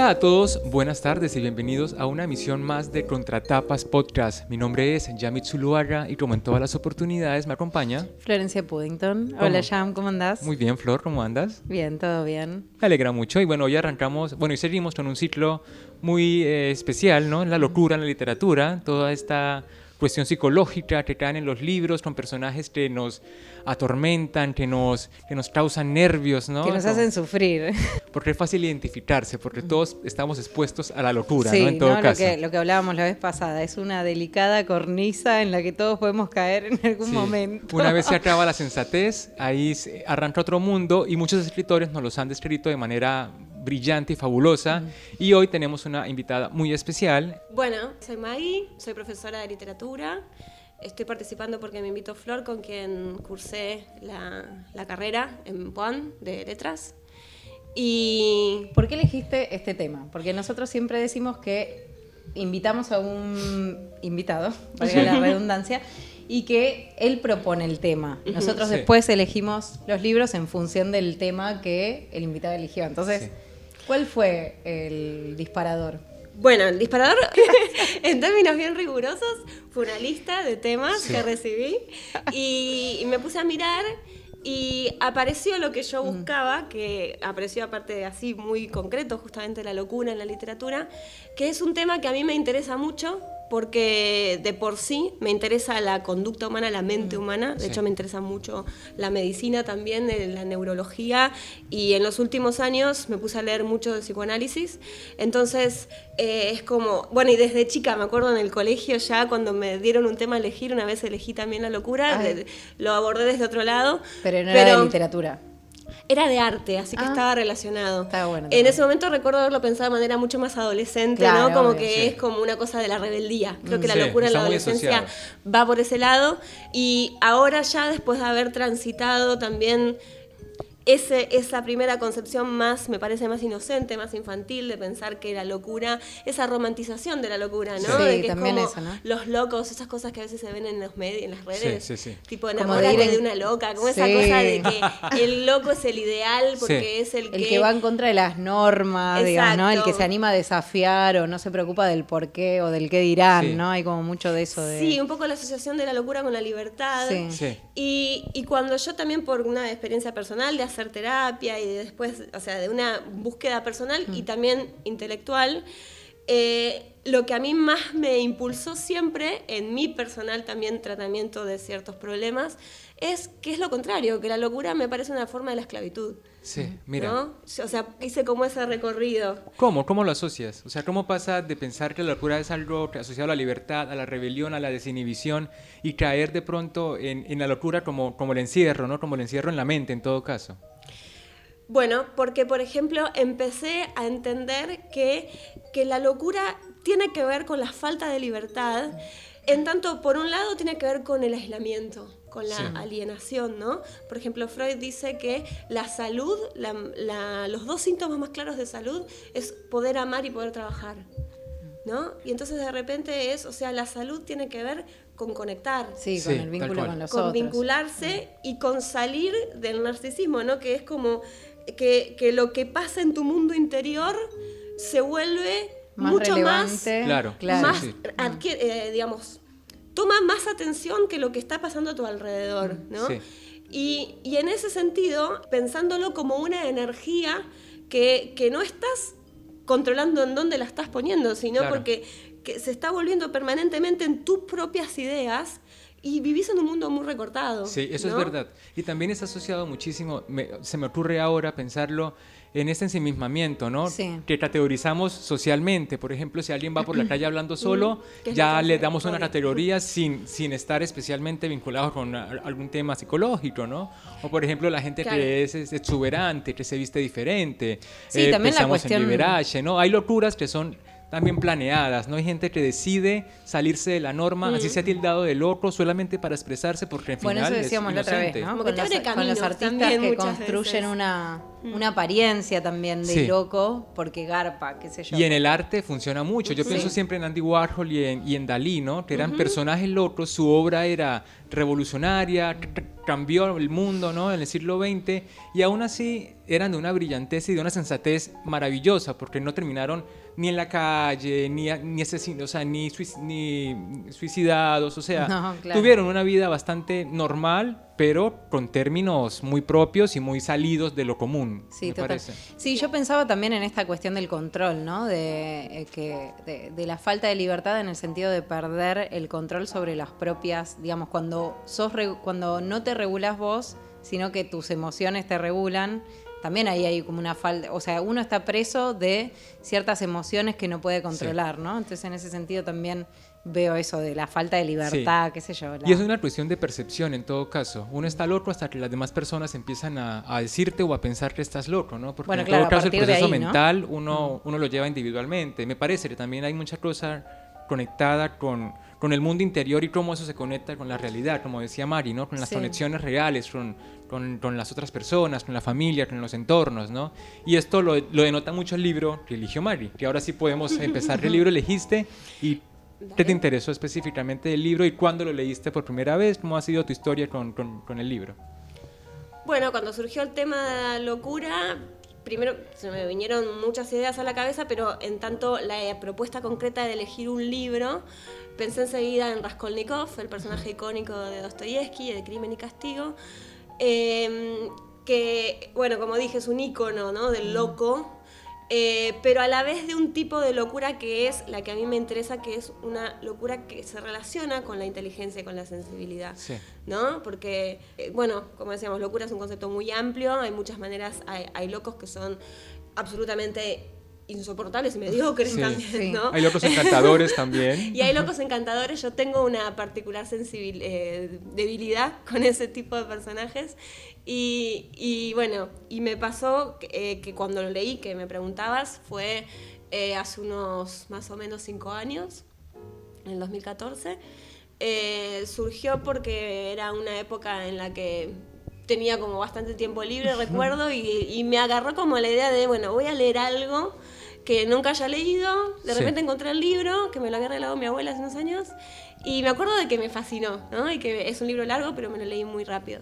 Hola a todos, buenas tardes y bienvenidos a una emisión más de Contratapas Podcast. Mi nombre es Yamit Zuluaga y como en todas las oportunidades me acompaña Florencia Puddington. Hola Jam, ¿cómo andás? Muy bien, Flor, ¿cómo andas? Bien, todo bien. Me alegra mucho y bueno, hoy arrancamos, bueno, y seguimos con un ciclo muy eh, especial, ¿no? La locura en la literatura, toda esta cuestión psicológica que caen en los libros con personajes que nos atormentan, que nos, que nos causan nervios, ¿no? Que nos hacen sufrir. Porque es fácil identificarse, porque todos estamos expuestos a la locura, ¿no? En todo Lo, que, lo que hablábamos la vez pasada, es una delicada cornisa en la que todos podemos caer en algún momento. Una vez se acaba la sensatez, ahí arranca otro mundo y muchos escritores nos los han descrito de manera brillante y fabulosa. Y hoy tenemos una invitada muy especial. Bueno, soy Maggie, soy profesora de literatura. Estoy participando porque me invitó Flor, con quien cursé la, la carrera en POAN de letras. Y... ¿Por qué elegiste este tema? Porque nosotros siempre decimos que invitamos a un invitado, valga la redundancia, y que él propone el tema. Nosotros después elegimos los libros en función del tema que el invitado eligió. Entonces, ¿cuál fue el disparador? Bueno, el disparador, en términos bien rigurosos, fue una lista de temas que recibí y, me puse a mirar y apareció lo que yo buscaba, que apareció aparte de así muy concreto, justamente la locura en la literatura, que es un tema que a mí me interesa mucho porque de por sí me interesa la conducta humana, la mente mm, humana, de hecho me interesa mucho la medicina también, la neurología, y en los últimos años me puse a leer mucho de psicoanálisis, entonces eh, es como, bueno, y desde chica, me acuerdo en el colegio ya cuando me dieron un tema a elegir, una vez elegí también la locura, lo abordé desde otro lado. Pero no era de literatura. Era de arte, así que ah. estaba relacionado. en ese momento recuerdo haberlo pensado de manera mucho más adolescente, ¿no? Como que es como una cosa de la rebeldía. Creo que la locura en la adolescencia va por ese lado. Y ahora ya después de haber transitado también ese, esa primera concepción más, me parece más inocente, más infantil, de pensar que la locura, esa romantización de la locura, ¿no? Sí, de que también es como ¿no? los locos, esas cosas que a veces se ven en los medios, en las redes, sí, sí, tipo enamorarte de, una loca, como esa cosa de que el loco es el ideal porque es el que... El que va en contra de las normas, digamos, ¿no? El que se anima a desafiar o no se preocupa del por qué o del qué dirán, ¿no? Hay como mucho de eso. De... Sí, un poco la asociación de la locura con la libertad. Sí. Y, y cuando yo también por una experiencia personal de hacer terapia y después, o sea, de una búsqueda personal y mm. también intelectual, eh, lo que a mí más me impulsó siempre en mi personal también tratamiento de ciertos problemas es que es lo contrario, que la locura me parece una forma de la esclavitud. Sí, mira. ¿no? O sea, hice como ese recorrido. ¿Cómo? ¿Cómo lo asocias? O sea, ¿cómo pasa de pensar que la locura es algo asociado a la libertad, a la rebelión, a la desinhibición y caer de pronto en, en la locura como, como el encierro, ¿no? Como el encierro en la mente en todo caso? Bueno, porque por ejemplo empecé a entender que, que la locura tiene que ver con la falta de libertad, en tanto por un lado tiene que ver con el aislamiento con la alienación, ¿no? Por ejemplo, Freud dice que la salud, los dos síntomas más claros de salud es poder amar y poder trabajar, ¿no? Y entonces de repente es, o sea, la salud tiene que ver con conectar. Sí, con el vínculo con los con vincularse y con salir del narcisismo, ¿no? Que es como que, lo que pasa en tu mundo interior se vuelve mucho más, claro, más eh, digamos, toma más atención que lo que está pasando a tu alrededor, ¿no? Y, en ese sentido, pensándolo como una energía que, no estás controlando en dónde la estás poniendo, sino porque que se está volviendo permanentemente en tus propias ideas y vivís en un mundo muy recortado. Sí, eso es verdad. Y también es asociado muchísimo, se me ocurre ahora pensarlo en este ensimismamiento, ¿no? Sí. Que categorizamos socialmente. Por ejemplo, si alguien va por la calle hablando solo, ya le damos una categoría sin, sin estar especialmente vinculado con algún tema psicológico, ¿no? O por ejemplo, la gente que es, exuberante, que se viste diferente. Sí, eh, también la cuestión... en liberace, ¿no? Hay locuras que son también planeadas, ¿no? Hay gente que decide salirse de la norma, así se ha tildado de loco solamente para expresarse porque al final Bueno, eso decíamos la otra vez, ¿no? Con, los, artistas que construyen una, mm. una, apariencia también de loco porque garpa, qué sé yo. Y en el arte funciona mucho. Yo pienso siempre en Andy Warhol y en, y en Dalí, ¿no? Que eran personajes locos, su obra era revolucionaria, cambió el mundo, ¿no? En el siglo XX, y aún así eran de una brillantez y de una sensatez maravillosa, porque no terminaron ni en la calle, ni, ni asesinos, o sea, ni, ni suicidados, o sea, tuvieron una vida bastante normal, pero con términos muy propios y muy salidos de lo común. Sí, me Parece. Sí, yo pensaba también en esta cuestión del control, ¿no? De, eh, que, de, la falta de libertad en el sentido de perder el control sobre las propias, digamos, cuando, sos, cuando no te regulas vos, sino que tus emociones te regulan también ahí hay como una falta, o sea, uno está preso de ciertas emociones que no puede controlar, ¿no? Entonces en ese sentido también veo eso de la falta de libertad, qué sé yo. Y es una cuestión de percepción en todo caso. Uno está loco hasta que las demás personas empiezan a, decirte o a pensar que estás loco, ¿no? Porque en todo caso el proceso mental uno, uno lo lleva individualmente. Me parece que también hay mucha cosa conectada con, con el mundo interior y cómo eso se conecta con la realidad, como decía Mari, ¿no? Con las conexiones reales, con, con, las otras personas, con la familia, con los entornos, ¿no? Y esto lo, lo denota mucho el libro que eligió Mari, que ahora sí podemos empezar. ¿Qué libro elegiste y qué te interesó específicamente del libro y cuándo lo leíste por primera vez? ¿Cómo ha sido tu historia con, con el libro? Bueno, cuando surgió el tema de la locura, primero se me vinieron muchas ideas a la cabeza, pero en tanto la propuesta concreta de elegir un libro, pensé enseguida en Raskolnikov, el personaje icónico de Dostoyevsky, de Crimen y Castigo, em, que, bueno, como dije, es un icono ¿no? del loco, eh, pero a la vez de un tipo de locura que es la que a mí me interesa, que es una locura que se relaciona con la inteligencia y con la sensibilidad, ¿no? Porque, eh, bueno, como decíamos, locura es un concepto muy amplio, hay muchas maneras, hay, locos que son absolutamente insoportables y mediocres también, ¿no? Hay locos encantadores también. y hay locos encantadores. Yo tengo una particular eh, debilidad con ese tipo de personajes y, bueno, y me pasó eh, que cuando lo leí, que me preguntabas, fue eh, hace unos más o menos cinco años, en el 2014. Eh, surgió porque era una época en la que tenía como bastante tiempo libre, recuerdo, y, me agarró como la idea de, bueno, voy a leer algo que nunca haya leído. De repente encontré el libro, que me lo había regalado mi abuela hace unos años, y me acuerdo de que me fascinó, ¿no? Y que es un libro largo, pero me lo leí muy rápido.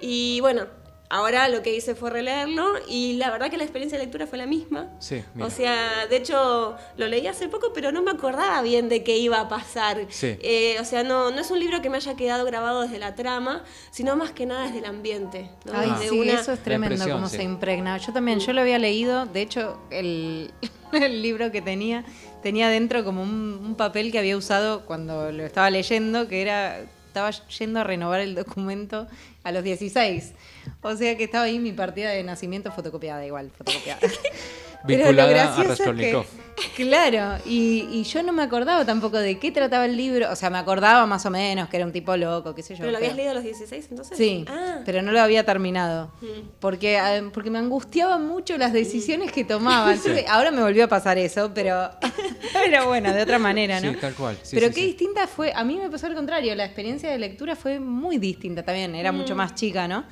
Y bueno, ahora lo que hice fue releerlo y la verdad que la experiencia de lectura fue la misma. Sí, O sea, de hecho lo leí hace poco, pero no me acordaba bien de qué iba a pasar. Sí. Eh, o sea, no, no es un libro que me haya quedado grabado desde la trama, sino más que nada desde el ambiente. Ay, sí, eso es tremendo como se impregna. Yo también, yo lo había leído, de hecho, el, el libro que tenía tenía dentro como un, un papel que había usado cuando lo estaba leyendo, que era estaba yendo a renovar el documento a los 16. O sea que estaba ahí mi partida de nacimiento fotocopiada, igual, fotocopiada. Vinculada a Raskolnikov. Claro, y, yo no me acordaba tampoco de qué trataba el libro. O sea, me acordaba más o menos que era un tipo loco, qué sé yo. ¿Pero lo habías leído a los 16 entonces? Sí, ah. pero no lo había terminado. Mm. Porque, ah, porque me angustiaban mucho las decisiones que tomaba. ahora me volvió a pasar eso, pero, pero bueno, de otra manera, ¿no? Sí, tal cual. pero qué distinta fue. A mí me pasó al contrario. La experiencia de lectura fue muy distinta también. Era mucho mm. más chica, ¿no?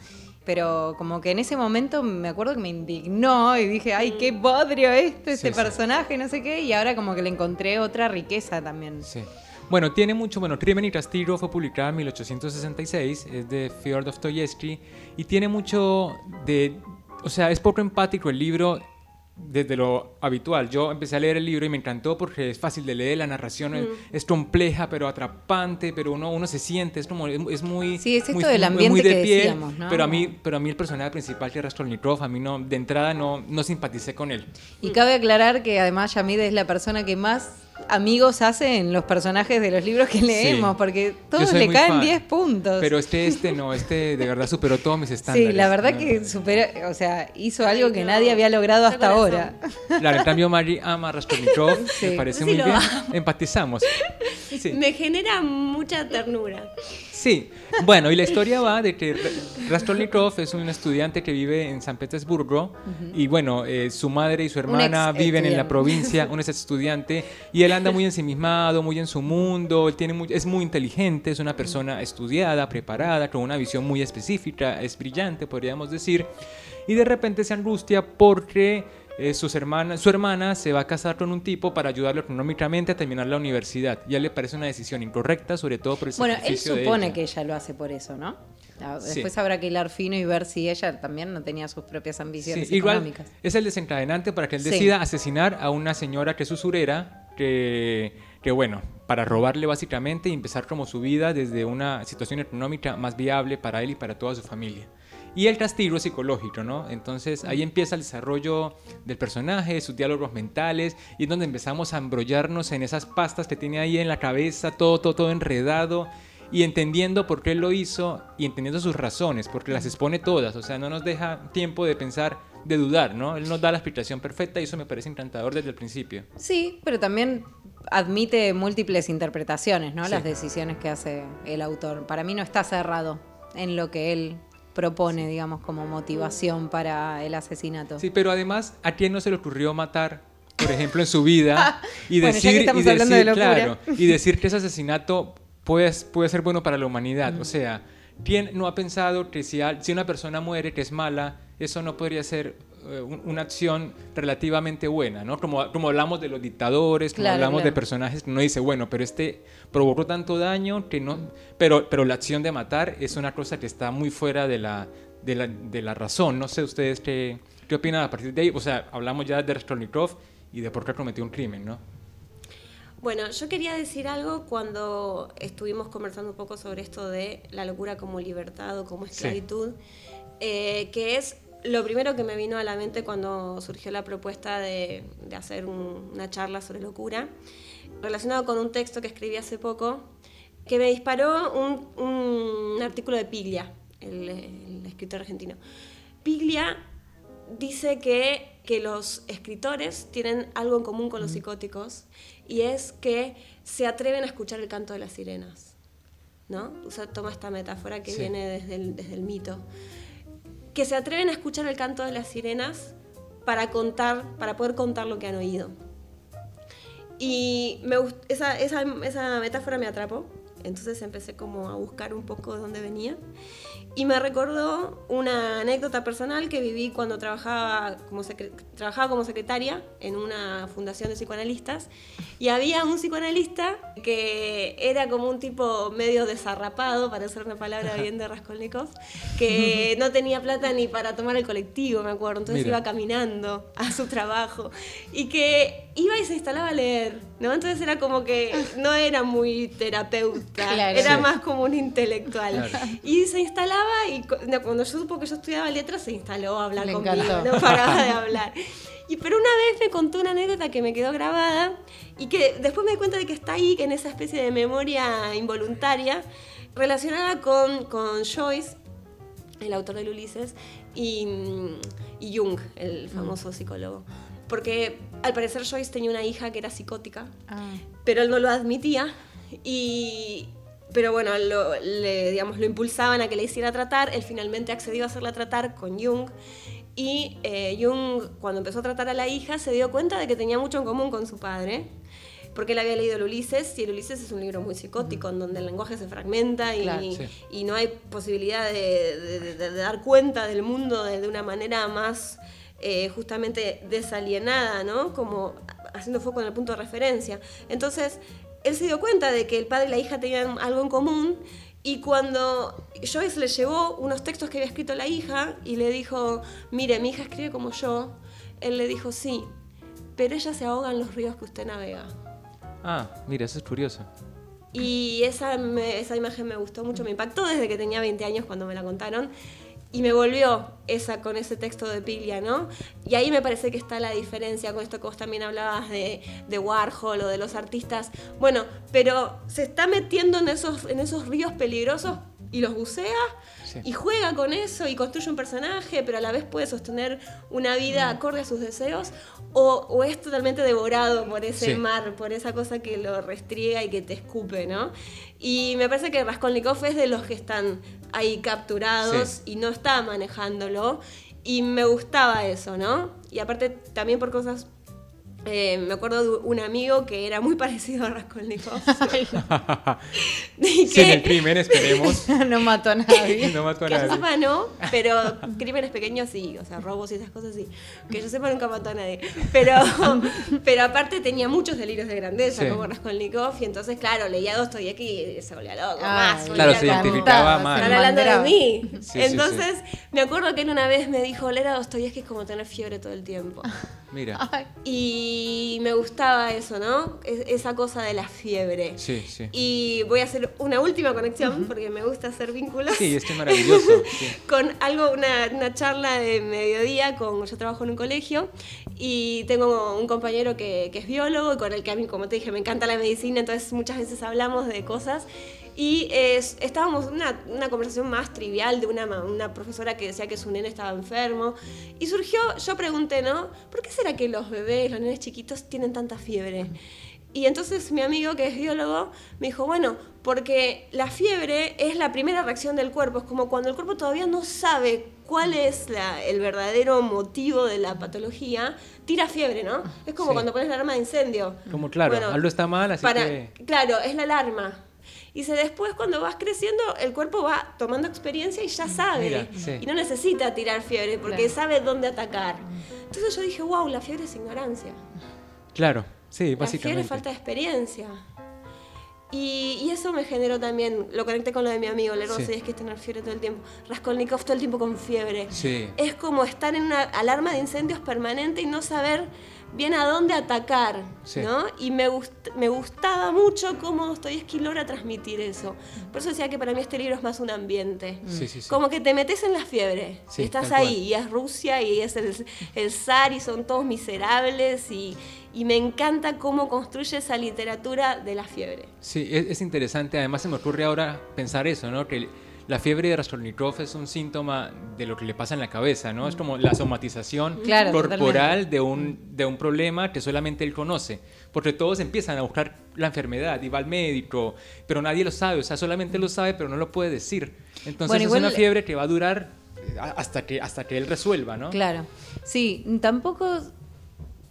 Pero como que en ese momento me acuerdo que me indignó y dije, ay, qué bodrio este, este personaje, no sé qué, y ahora como que le encontré otra riqueza también. Sí. Bueno, tiene mucho, bueno, Crimen y Castigo fue publicada en 1866, es de Fyodor Dostoyevsky, y tiene mucho de, o sea, es poco empático el libro desde lo habitual. Yo empecé a leer el libro y me encantó porque es fácil de leer, la narración es, compleja pero atrapante, pero uno, uno se siente, es como es, muy Sí, es esto del ambiente de que pie, decíamos, Pero a mí pero a mí el personaje principal que es Raskolnikov, a mí no de entrada no no simpaticé con él. Y cabe aclarar que además Yamid es la persona que más amigos hacen los personajes de los libros que leemos, porque todos le caen 10 puntos. Pero este, este no, este de verdad superó todos mis estándares. Sí, la verdad que superó, o sea, hizo algo que nadie había logrado hasta ahora. Claro, en cambio Mari ama Raskolnikov, me parece muy bien. Empatizamos. Me genera mucha ternura. Sí, bueno, y la historia va de que Raskolnikov es un estudiante que vive en San Petersburgo y bueno, eh, su madre y su hermana viven en la provincia, un ex estudiante y él anda muy ensimismado, muy en su mundo, él tiene es muy inteligente, es una persona estudiada, preparada, con una visión muy específica, es brillante, podríamos decir, y de repente se angustia porque eh, sus hermanas, su hermana se va a casar con un tipo para ayudarle económicamente a terminar la universidad. Y a él le parece una decisión incorrecta, sobre todo por el Bueno, él supone que ella lo hace por eso, ¿no? Después habrá que hilar fino y ver si ella también no tenía sus propias ambiciones económicas. Igual es el desencadenante para que él decida asesinar a una señora que es usurera, que, que bueno, para robarle básicamente y empezar como su vida desde una situación económica más viable para él y para toda su familia. Y el castigo psicológico, ¿no? Entonces ahí empieza el desarrollo del personaje, sus diálogos mentales, y es donde empezamos a embrollarnos en esas pastas que tiene ahí en la cabeza, todo, todo, todo enredado, y entendiendo por qué lo hizo y entendiendo sus razones, porque las expone todas, o sea, no nos deja tiempo de pensar, de dudar, ¿no? Él nos da la explicación perfecta y eso me parece encantador desde el principio. Sí, pero también admite múltiples interpretaciones, ¿no? Las decisiones que hace el autor. Para mí no está cerrado en lo que él propone, digamos, como motivación para el asesinato. Sí, pero además, ¿a quién no se le ocurrió matar, por ejemplo, en su vida? y decir, y decir, claro, y decir que ese asesinato puede, puede ser bueno para la humanidad. O sea, ¿quién no ha pensado que si, si una persona muere, que es mala, eso no podría ser una acción relativamente buena, ¿no? Como, como hablamos de los dictadores, como hablamos de personajes que uno dice, bueno, pero este provocó tanto daño que no... Pero, pero la acción de matar es una cosa que está muy fuera de la, de la, de la razón. No sé ustedes qué, qué opinan a partir de ahí. O sea, hablamos ya de Raskolnikov y de por qué cometió un crimen, ¿no? Bueno, yo quería decir algo cuando estuvimos conversando un poco sobre esto de la locura como libertad o como esclavitud, eh, que es lo primero que me vino a la mente cuando surgió la propuesta de, hacer una charla sobre locura, relacionado con un texto que escribí hace poco, que me disparó un, artículo de Piglia, el, el escritor argentino. Piglia dice que, que, los escritores tienen algo en común con los psicóticos y es que se atreven a escuchar el canto de las sirenas. ¿no? O sea, toma esta metáfora que viene desde el, desde el mito. Que se atreven a escuchar el canto de las sirenas para contar, para poder contar lo que han oído. Y esa, esa metáfora me atrapó, entonces empecé como a buscar un poco de dónde venía. Y me recordó una anécdota personal que viví cuando trabajaba como, trabajaba como secretaria en una fundación de psicoanalistas. Y había un psicoanalista que era como un tipo medio desarrapado, para usar una palabra bien de Raskolnikov, que no tenía plata ni para tomar el colectivo, me acuerdo. Entonces iba caminando a su trabajo. Y que iba y se instalaba a leer, ¿no? Entonces era como que no era muy terapeuta, era más como un intelectual. Y se instalaba y cuando yo supo que yo estudiaba letras se instaló a hablar conmigo, no paraba de hablar. Y, pero una vez me contó una anécdota que me quedó grabada y que después me di cuenta de que está ahí, que en esa especie de memoria involuntaria, relacionada con, con Joyce, el autor del Ulises, y, y Jung, el mm. famoso psicólogo. Porque al parecer Joyce tenía una hija que era psicótica, ah. pero él no lo admitía y, pero bueno, lo, le, digamos, lo impulsaban a que le hiciera tratar, él finalmente accedió a hacerla tratar con Jung y eh, Jung cuando empezó a tratar a la hija se dio cuenta de que tenía mucho en común con su padre, porque él había leído el Ulises y el Ulises es un libro muy psicótico, en donde el lenguaje se fragmenta y, y no hay posibilidad de, de, dar cuenta del mundo de, una manera más eh, justamente desalienada, ¿no? Como haciendo foco en el punto de referencia. Entonces, él se dio cuenta de que el padre y la hija tenían algo en común y cuando Joyce le llevó unos textos que había escrito la hija y le dijo, mire, mi hija escribe como yo, él le dijo, sí, pero ella se ahoga en los ríos que usted navega. Ah, mira, eso es curioso. Y esa, esa imagen me gustó mucho, me impactó desde que tenía 20 años cuando me la contaron y me volvió esa con ese texto de Piglia, ¿no? Y ahí me parece que está la diferencia con esto que vos también hablabas de, de Warhol o de los artistas. Bueno, pero se está metiendo en esos, en esos ríos peligrosos y los bucea y juega con eso y construye un personaje, pero a la vez puede sostener una vida acorde a sus deseos, o, es totalmente devorado por ese mar, por esa cosa que lo restriega y que te escupe, ¿no? Y me parece que Raskolnikov es de los que están ahí capturados y no está manejándolo, y me gustaba eso, ¿no? Y aparte también por cosas Eh, me acuerdo de un amigo que era muy parecido a Raskolnikov. sí, en el crimen, esperemos. no mató a nadie. no mató a que nadie. yo sepa no, pero crímenes pequeños sí, o sea, robos y esas cosas sí. Que yo sepa nunca mató a nadie. Pero, pero aparte tenía muchos delirios de grandeza, Sí. como Raskolnikov, y entonces, claro, leía Dostoyevsky y se volvía loco, Ah, más. Claro, se identificaba más. Están hablando de mí. Sí, sí, Entonces, me acuerdo que él una vez me dijo, leer a Dostoyevsky es como tener fiebre todo el tiempo. Mira. Ay, Y me gustaba eso, ¿no? Es- esa cosa de la fiebre. Sí, sí. Y voy a hacer una última conexión, porque me gusta hacer vínculos. Sí, esto es maravilloso. sí. con algo, una, una charla de mediodía, con, yo trabajo en un colegio y tengo un compañero que, que es biólogo y con el que a mí, como te dije, me encanta la medicina, entonces muchas veces hablamos de cosas y es- estábamos en una, una conversación más trivial de una, una profesora que decía que su nene estaba enfermo y surgió, yo pregunté, ¿no? ¿Por qué será que los bebés, los nenes chiquitos tienen tanta fiebre? Y entonces mi amigo, que es biólogo, me dijo, bueno, porque la fiebre es la primera reacción del cuerpo, es como cuando el cuerpo todavía no sabe cuál es la- el verdadero motivo de la patología, tira fiebre, ¿no? Es como Sí. cuando pones la alarma de incendio. Como claro, Bueno, algo está mal, así para, que... Claro, es la alarma. Y se después cuando vas creciendo, el cuerpo va tomando experiencia y ya sabe. Mira, sí. Y no necesita tirar fiebre porque Claro. sabe dónde atacar. Entonces yo dije, wow, la fiebre es ignorancia. Claro, sí, La fiebre básicamente. es falta de experiencia. Y, y eso me generó también, lo conecté con lo de mi amigo, el Sí. sí. es que es tener fiebre todo el tiempo. Raskolnikov todo el tiempo con fiebre. Sí. Es como estar en una alarma de incendios permanente y no saber bien a dónde atacar, Sí. ¿no? Y me, gust- me gustaba mucho cómo Dostoyevsky logra transmitir eso. Por eso decía que para mí este libro es más un ambiente. Sí, sí, sí. Como que te metes en la fiebre. Estás ahí cual. y es Rusia y es el, el zar y son todos miserables y, y me encanta cómo construye esa literatura de la fiebre. Sí, es, es interesante. Además se me ocurre ahora pensar eso, ¿no? Que la fiebre de Raskolnikov es un síntoma de lo que le pasa en la cabeza, ¿no? Es como la somatización Claro, corporal de un, de un problema que solamente él conoce. Porque todos empiezan a buscar la enfermedad y va al médico, pero nadie lo sabe. O sea, solamente lo sabe, pero no lo puede decir. Entonces Bueno, es una fiebre que va a durar eh, hasta que, hasta que él resuelva, ¿no? Claro. Sí, tampoco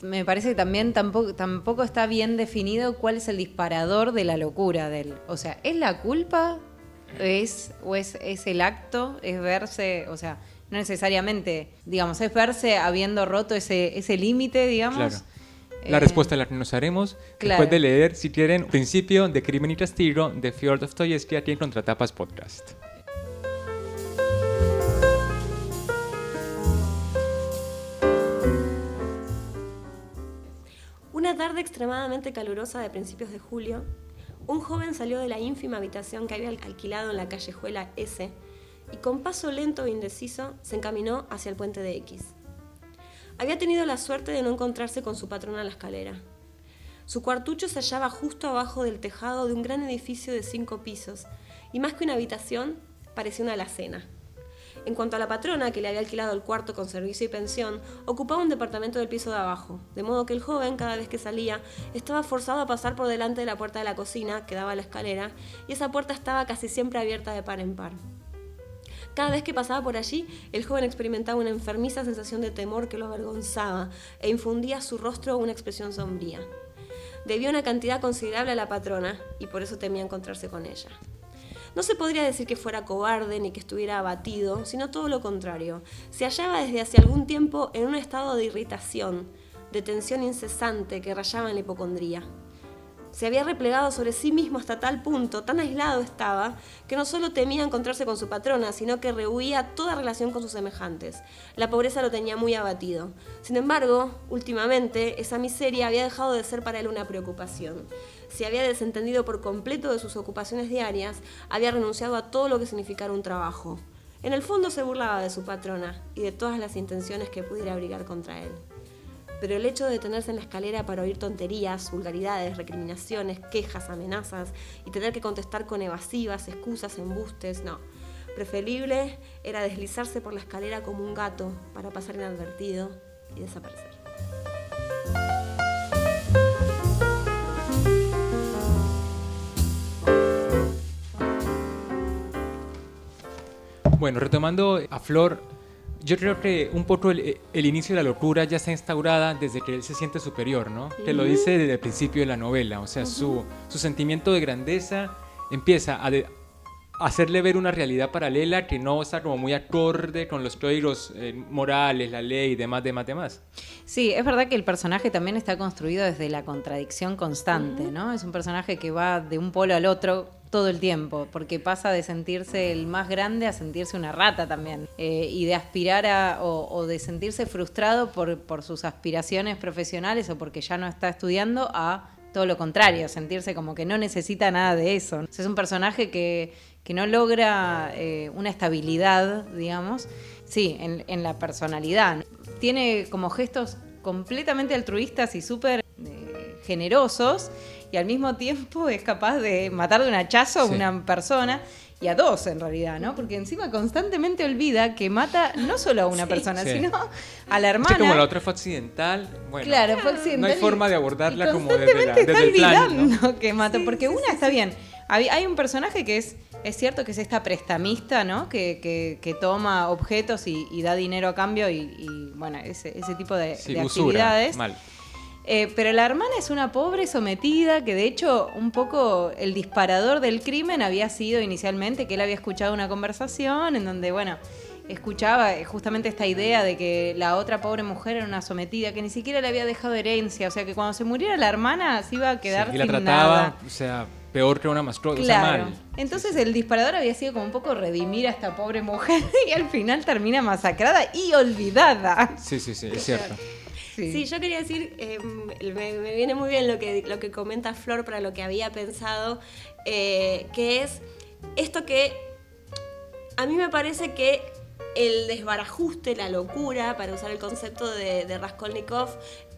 me parece que también tampoco, tampoco está bien definido cuál es el disparador de la locura de él. O sea, ¿es la culpa? ¿Es, ¿O es, es el acto? ¿Es verse? O sea, no necesariamente, digamos, es verse habiendo roto ese, ese límite, digamos. Claro. La Eh, respuesta la que nos haremos claro. después de leer, si quieren, Principio de Crimen y Castigo de Fjord Dostoyevsky aquí en Contratapas Podcast. Una tarde extremadamente calurosa de principios de julio, un joven salió de la ínfima habitación que había alquilado en la callejuela S y con paso lento e indeciso se encaminó hacia el puente de X. Había tenido la suerte de no encontrarse con su patrona en la escalera. Su cuartucho se hallaba justo abajo del tejado de un gran edificio de cinco pisos y más que una habitación, parecía una alacena. En cuanto a la patrona, que le había alquilado el cuarto con servicio y pensión, ocupaba un departamento del piso de abajo, de modo que el joven, cada vez que salía, estaba forzado a pasar por delante de la puerta de la cocina, que daba a la escalera, y esa puerta estaba casi siempre abierta de par en par. Cada vez que pasaba por allí, el joven experimentaba una enfermiza sensación de temor que lo avergonzaba e infundía a su rostro una expresión sombría. Debía una cantidad considerable a la patrona y por eso temía encontrarse con ella. No se podría decir que fuera cobarde ni que estuviera abatido, sino todo lo contrario. Se hallaba desde hace algún tiempo en un estado de irritación, de tensión incesante que rayaba en la hipocondría. Se había replegado sobre sí mismo hasta tal punto, tan aislado estaba, que no solo temía encontrarse con su patrona, sino que rehuía toda relación con sus semejantes. La pobreza lo tenía muy abatido. Sin embargo, últimamente, esa miseria había dejado de ser para él una preocupación. Se había desentendido por completo de sus ocupaciones diarias, había renunciado a todo lo que significara un trabajo. En el fondo se burlaba de su patrona y de todas las intenciones que pudiera abrigar contra él pero el hecho de detenerse en la escalera para oír tonterías, vulgaridades, recriminaciones, quejas, amenazas y tener que contestar con evasivas, excusas, embustes, no. Preferible era deslizarse por la escalera como un gato para pasar inadvertido y desaparecer. Bueno, retomando a Flor, yo creo que un poco el, inicio de la locura ya está instaurada desde que él se siente superior, ¿no? Te lo dice desde el principio de la novela, o sea, su, su, sentimiento de grandeza empieza a, hacerle ver una realidad paralela que no está como muy acorde con los códigos eh, morales, la ley y demás, demás, demás. Sí, es verdad que el personaje también está construido desde la contradicción constante, ¿no? Es un personaje que va de un polo al otro todo el tiempo, porque pasa de sentirse el más grande a sentirse una rata también, eh, y de aspirar a, o, de sentirse frustrado por, por sus aspiraciones profesionales o porque ya no está estudiando a todo lo contrario, sentirse como que no necesita nada de eso. Es un personaje que, que no logra eh, una estabilidad, digamos, sí, en, la personalidad. Tiene como gestos completamente altruistas y súper eh, generosos y al mismo tiempo es capaz de matar de un hachazo a una persona y a dos en realidad, ¿no? Porque encima constantemente olvida que mata no solo a una persona, sino a la hermana. Sí, como la otra fue accidental, bueno, claro, fue accidental. No hay forma de abordarla como desde, la, desde está el plan, que mata, porque una está bien. Hay un personaje que es es cierto que es esta prestamista, ¿no? Que, que, toma objetos y, da dinero a cambio y, bueno, ese, ese, tipo de, actividades. Mal. Eh, pero la hermana es una pobre sometida que de hecho un poco el disparador del crimen había sido inicialmente que él había escuchado una conversación en donde, bueno, escuchaba justamente esta idea de que la otra pobre mujer era una sometida, que ni siquiera le había dejado herencia, o sea que cuando se muriera la hermana se iba a quedar y la trataba, O sea, peor que una mascota. Claro. Entonces el disparador había sido como un poco redimir a esta pobre mujer y al final termina masacrada y olvidada. Sí, sí, sí, es cierto. Sí. yo quería decir, em, me, viene muy bien lo que, lo que comenta Flor para lo que había pensado, eh, que es esto que a mí me parece que el desbarajuste, la locura, para usar el concepto de, de Raskolnikov,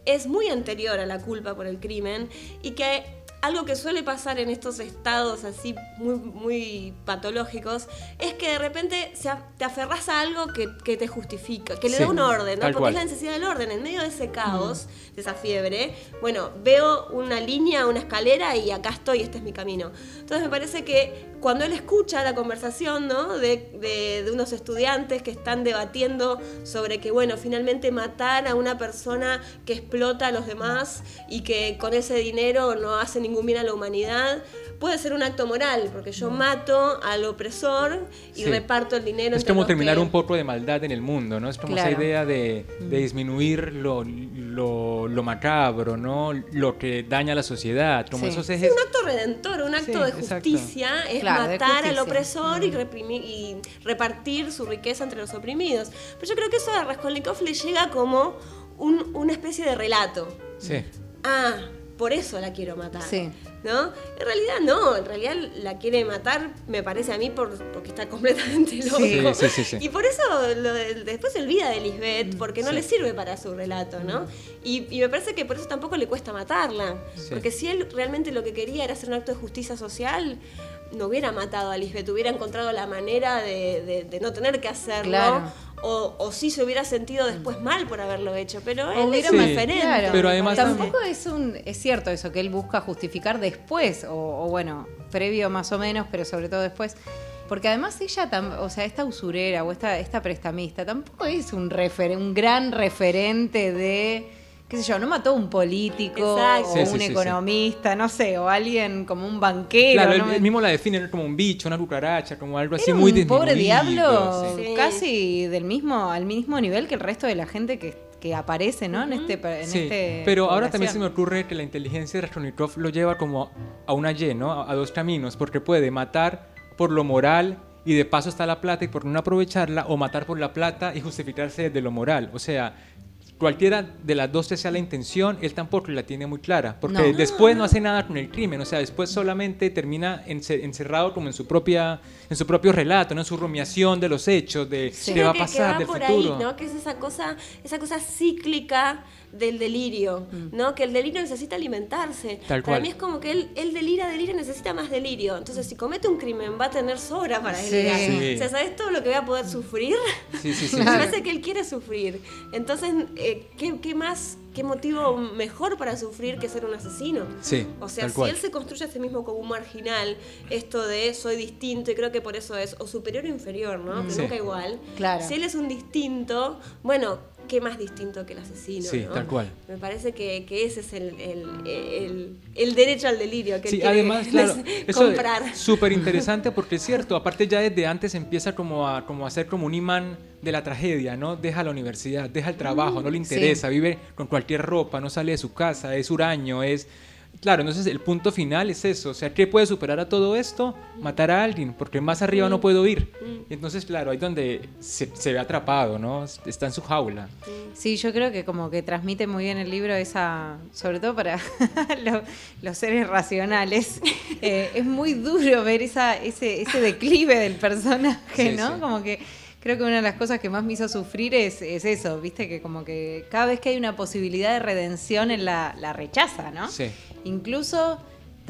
es muy anterior a la culpa por el crimen y que algo que suele pasar en estos estados así muy, muy patológicos es que de repente te aferras a algo que, te justifica, que le da un orden, ¿no? Porque es la necesidad del orden. En medio de ese caos, mm. de esa fiebre, bueno, veo una línea, una escalera y acá estoy, este es mi camino. Entonces me parece que cuando él escucha la conversación ¿no? de, unos estudiantes que están debatiendo sobre que, bueno, finalmente matar a una persona que explota a los demás y que con ese dinero no hace ningún bien a la humanidad, puede ser un acto moral, porque yo mato al opresor y reparto el dinero. Es como terminar un poco de maldad en el mundo, ¿no? Es como esa idea de, disminuir lo, lo, macabro, ¿no? Lo que daña a la sociedad. Como esos ejes... un acto redentor, un acto de justicia, es matar al opresor y, reprimir, y repartir su riqueza entre los oprimidos. Pero yo creo que eso a Raskolnikov le llega como una especie de relato. Sí. Ah, por eso la quiero matar. Sí. ¿No? En realidad no, en realidad la quiere matar, me parece a mí, por, porque está completamente loco. Sí, sí, sí, y por eso después se olvida de Lisbeth, porque no le sirve para su relato, ¿no? Y, me parece que por eso tampoco le cuesta matarla. Porque si él realmente lo que quería era hacer un acto de justicia social, no hubiera matado a Lisbeth, hubiera encontrado la manera de, no tener que hacerlo o, o sí se hubiera sentido después mal por haberlo hecho, pero él era más diferente. pero además tampoco es un es cierto eso que él busca justificar después o, bueno, previo más o menos, pero sobre todo después. Porque además ella, o sea, esta usurera o esta, esta prestamista tampoco es un, refer un gran referente de qué sé yo, no mató a un político o un economista, no sé, o alguien como un banquero. Claro, él, mismo la define como un bicho, una cucaracha, como algo así muy un pobre diablo, casi del mismo, al mismo nivel que el resto de la gente que que aparece ¿no? en este en sí, este pero ahora también se me ocurre que la inteligencia de Raskolnikov lo lleva como a una Y, ¿no? A dos caminos, porque puede matar por lo moral y de paso está la plata y por no aprovecharla, o matar por la plata y justificarse de lo moral. O sea, cualquiera de las dos sea la intención, él tampoco la tiene muy clara, porque después no hace nada con el crimen, o sea, después solamente termina encerrado como en su propia en su propio relato, ¿no? en su rumiación de los hechos, de qué va a pasar, del futuro. Ahí, ¿no? Que es esa cosa, esa cosa cíclica del delirio, mm. ¿no? Que el delirio necesita alimentarse. para mí es como que él, él delira, delira, necesita más delirio. Entonces, si comete un crimen, va a tener sobra para delirar. O sea, ¿sabes todo lo que va a poder sufrir? Sí, sí, sí. Me parece que él quiere sufrir. Entonces, eh, ¿qué, más, qué motivo mejor para sufrir que ser un asesino? Sí. O sea, si él se construye a sí mismo como un marginal, esto de soy distinto, y creo que por eso es, o superior o inferior, ¿no? Que nunca igual. Claro. Si él es un distinto, bueno, qué más distinto que el asesino. Sí, tal cual. Me parece que, ese es el, derecho al delirio. Que sí, además, claro, eso es súper interesante porque es cierto, aparte ya desde antes empieza como a, como a ser como un imán de la tragedia, ¿no? Deja la universidad, deja el trabajo, no le interesa, vive con cualquier ropa, no sale de su casa, es huraño, es Claro, entonces el punto final es eso, o sea, ¿qué puede superar a todo esto? Matar a alguien, porque más arriba no mm. puedo ir. Mm. Entonces, claro, ahí donde se, ve atrapado, ¿no? Está en su jaula. Sí, yo creo que como que transmite muy bien el libro esa, sobre todo para los, seres racionales, eh, es muy duro ver esa, ese, ese declive del personaje, ¿no? Como que creo que una de las cosas que más me hizo sufrir es, eso, viste, que como que cada vez que hay una posibilidad de redención, en la, la rechaza, ¿no? Sí. Incluso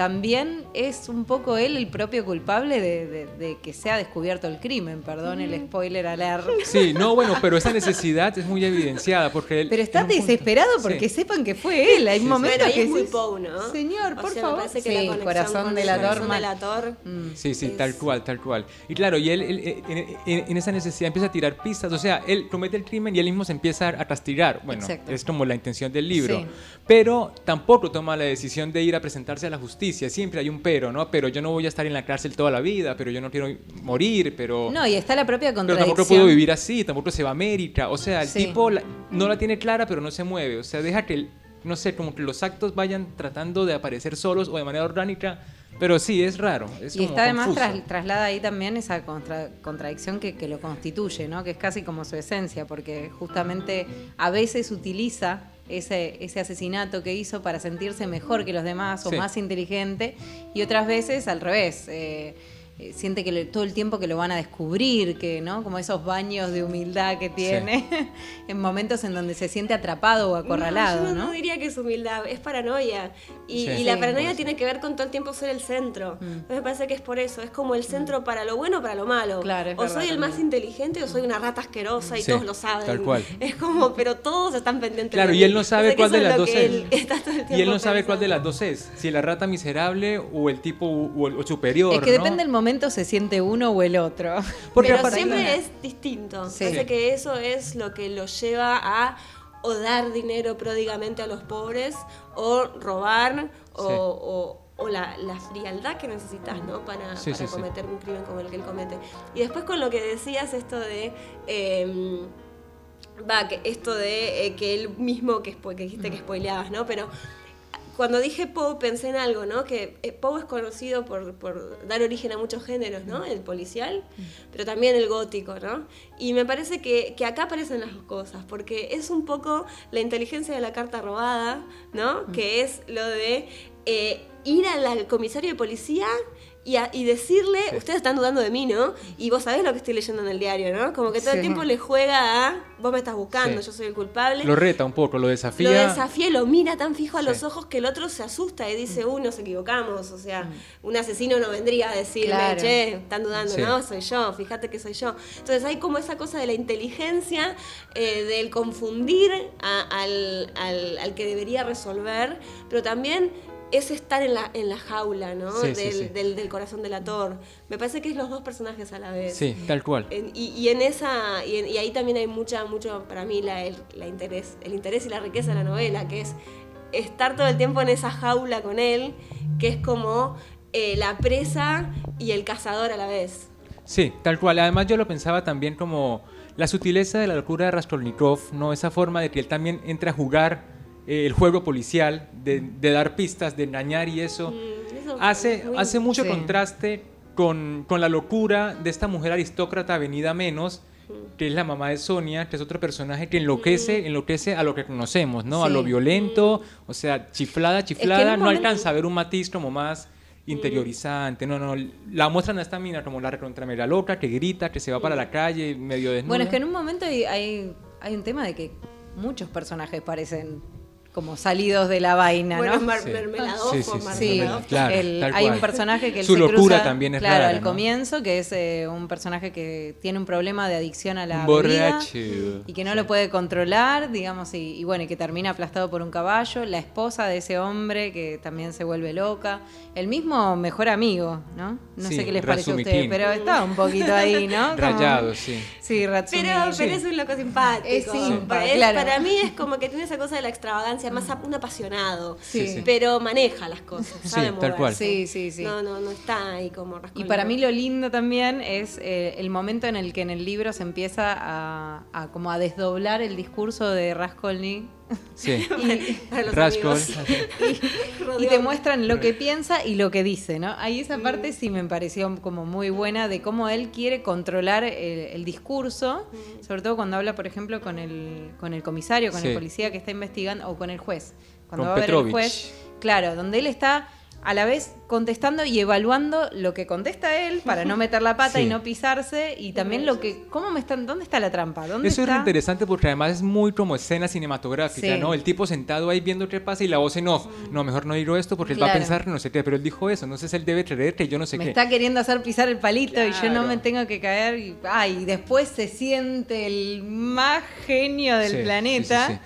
también es un poco él el propio culpable de, que se ha descubierto el crimen, perdón el spoiler alert. Sí, no, bueno, pero esa necesidad es muy evidenciada porque él... Pero está desesperado porque sepan que fue él, hay momentos que es muy Poe, ¿no? Señor, por favor. Me que la corazón de la Tor. Mm. Sí, sí, tal cual, tal cual. Y claro, y él, en, esa necesidad empieza a tirar pistas, o sea, él comete el crimen y él mismo se empieza a castigar. Bueno, es como la intención del libro. Pero tampoco toma la decisión de ir a presentarse a la justicia siempre hay un pero, ¿no? Pero yo no voy a estar en la cárcel toda la vida, pero yo no quiero morir, pero... No, y está la propia contradicción. Pero tampoco puedo vivir así, tampoco se va a América. O sea, el tipo no la tiene clara, pero no se mueve. O sea, deja que, no sé, como que los actos vayan tratando de aparecer solos o de manera orgánica. Pero sí, es raro. y está además traslada ahí también esa contradicción que, que, lo constituye, ¿no? que es casi como su esencia, porque justamente a veces utiliza ese, ese asesinato que hizo para sentirse mejor que los demás o más inteligente y otras veces al revés. Eh, eh, siente que todo el tiempo que lo van a descubrir, que, ¿no? Como esos baños de humildad que tiene en momentos en donde se siente atrapado o acorralado, no, yo no, diría que es humildad, es paranoia. Y, la paranoia tiene que ver con todo el tiempo ser el centro. Mm. me parece que es por eso, es como el centro mm. para lo bueno o para lo malo. o soy el más inteligente o soy una rata asquerosa y todos lo saben. Tal cual. Es como, pero todos están pendientes. Claro, y él no sabe cuál de las dos es. Y él no sabe cuál de las dos es, si la rata miserable o el tipo o el superior. Es que depende del momento se siente uno o el otro. Porque Pero siempre es distinto. Parece que eso es lo que lo lleva a o dar dinero pródigamente a los pobres o robar o, la, frialdad que necesitas ¿no? para, cometer un crimen como el que él comete. Y después con lo que decías esto de... Em, va, que esto de eh, que él mismo, que, que dijiste que spoileabas, ¿no? Pero cuando dije Poe pensé en algo, ¿no? Que eh, Poe es conocido por, dar origen a muchos géneros, ¿no? El policial, pero también el gótico, ¿no? Y me parece que, acá aparecen las cosas, porque es un poco la inteligencia de la carta robada, ¿no? Que es lo de eh, ir al comisario de policía y, decirle, ustedes están dudando de mí, ¿no? Y vos sabés lo que estoy leyendo en el diario, ¿no? Como que todo el tiempo le juega a, vos me estás buscando, yo soy el culpable. Lo reta un poco, lo desafía. Lo desafía y lo mira tan fijo a los ojos que el otro se asusta y dice, uh, nos equivocamos. O sea, mm. un asesino no vendría a decirme, che, están dudando, no, soy yo, fíjate que soy yo. Entonces hay como esa cosa de la inteligencia, eh, del confundir al, al, al que debería resolver, pero también es estar en la, en la jaula, ¿no? del, Del, corazón del actor. Me parece que es los dos personajes a la vez. Sí, tal cual. y, en esa, y, ahí también hay mucha, mucho, para mí, la, el, interés, el interés y la riqueza de la novela, que es estar todo el tiempo en esa jaula con él, que es como eh, la presa y el cazador a la vez. Sí, tal cual. Además yo lo pensaba también como la sutileza de la locura de Raskolnikov, ¿no? Esa forma de que él también entra a jugar eh, el juego policial, de, dar pistas, de engañar y eso, mm, hace, hace mucho contraste con, con, la locura de esta mujer aristócrata venida menos, mm. que es la mamá de Sonia, que es otro personaje que enloquece, mm. enloquece a lo que conocemos, ¿no? A lo violento, o sea, chiflada, chiflada, no alcanza a ver un matiz como más interiorizante, no, no, la muestran a esta mina como la mega loca, que grita, que se va para la calle medio desnuda. Bueno, es que en un momento hay, hay, hay un tema de que muchos personajes parecen como salidos de la vaina, bueno, ¿no? Mar sí, hay un personaje que él Su se locura cruza, también es claro, rara, al comienzo, que es eh, un personaje que tiene un problema de adicción a la Borracho. bebida y que no lo puede controlar, digamos, y, y, bueno, y que termina aplastado por un caballo, la esposa de ese hombre que también se vuelve loca, el mismo mejor amigo, ¿no? No sé qué les parece a ustedes, pero está un poquito ahí, ¿no? Como, Rayado, sí. Sí, Ratsumi. Pero, pero es un loco simpático. Es simpático, es, claro. Para mí es como que tiene esa cosa de la extravagancia, más un apasionado. Sí, sí. Pero maneja las cosas, sabe sí, tal cual. Sí, sí, sí. No, no, no está ahí como Y para mí lo lindo también es eh, el momento en el que en el libro se empieza a, a como a desdoblar el discurso de Raskolnik Sí. y, Rascol. y, y, te muestran lo que piensa y lo que dice, ¿no? Ahí esa parte sí me pareció como muy buena de cómo él quiere controlar el, el discurso, sobre todo cuando habla, por ejemplo, con el, con el comisario, con Sí. el policía que está investigando o con el juez. Cuando Con va a ver el juez, claro, donde él está a la vez contestando y evaluando lo que contesta él para no meter la pata Sí. y no pisarse y también lo que cómo me están dónde está la trampa dónde Eso es está re interesante porque además es muy como escena cinematográfica, Sí. ¿no? El tipo sentado ahí viendo qué pasa y la voz en off. No, mejor no digo esto porque él va a pensar no sé qué, pero él dijo eso, entonces él debe creerte y yo no sé me qué. está queriendo hacer pisar el palito y yo no me tengo que caer y, ay, y después se siente el más genio del Sí, sí, planeta sí, sí.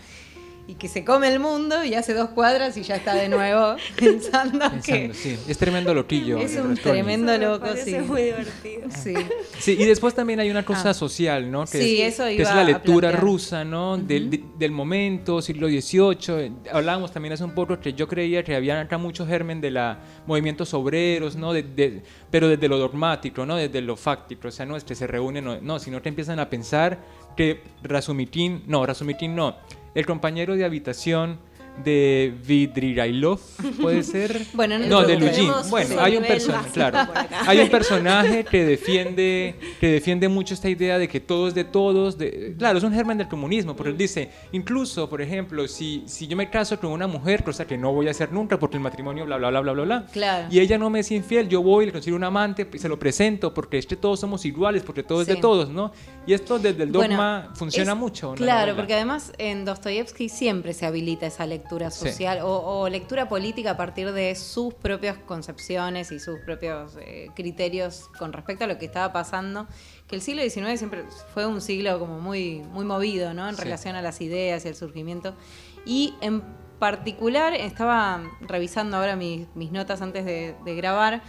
Y que se come el mundo y hace dos cuadras y ya está de nuevo pensando, que Pensando, sí, es tremendo loquillo. es un tremendo me loco sí muy divertido. sí Sí, y después también hay una cosa Ah. social, ¿no? Que Sí, es, eso que iba es la a lectura rusa, ¿no? del, de- del momento, siglo XVIII. Hablábamos también hace un poco que yo creía que había acá mucho germen de la movimientos obreros, ¿no? De- de- pero desde lo dogmático, ¿no? Desde lo fáctico. O sea, no es que se reúnen, no, no, sino que empiezan a pensar que Rasumikin, no, Rasumikin no, el compañero de habitación de Vidrigailov, ¿puede ser? Bueno, no no, de. Tenemos Bueno, hay un personaje, claro. Hay un personaje que defiende, que defiende mucho esta idea de que todo es de todos. De, claro, es un germen del comunismo, porque él dice, incluso, por ejemplo, si, si yo me caso con una mujer, cosa que no voy a hacer nunca porque el matrimonio, bla, bla, bla, bla, bla, bla, Claro. y ella no me es infiel, yo voy, le consigo un amante y se lo presento, porque es que todos somos iguales, porque todo es de Sí. todos, ¿no? Y esto desde el Bueno, dogma funciona es- mucho. la Claro, porque además en Dostoyevsky siempre se habilita esa lectura Sí. social o, o lectura política a partir de sus propias concepciones y sus propios eh, criterios con respecto a lo que estaba pasando. Que el siglo XIX siempre fue un siglo como muy, muy movido, ¿no? En Sí. relación a las ideas y el surgimiento. Y en particular, estaba revisando ahora mis, mis notas antes de, de grabar.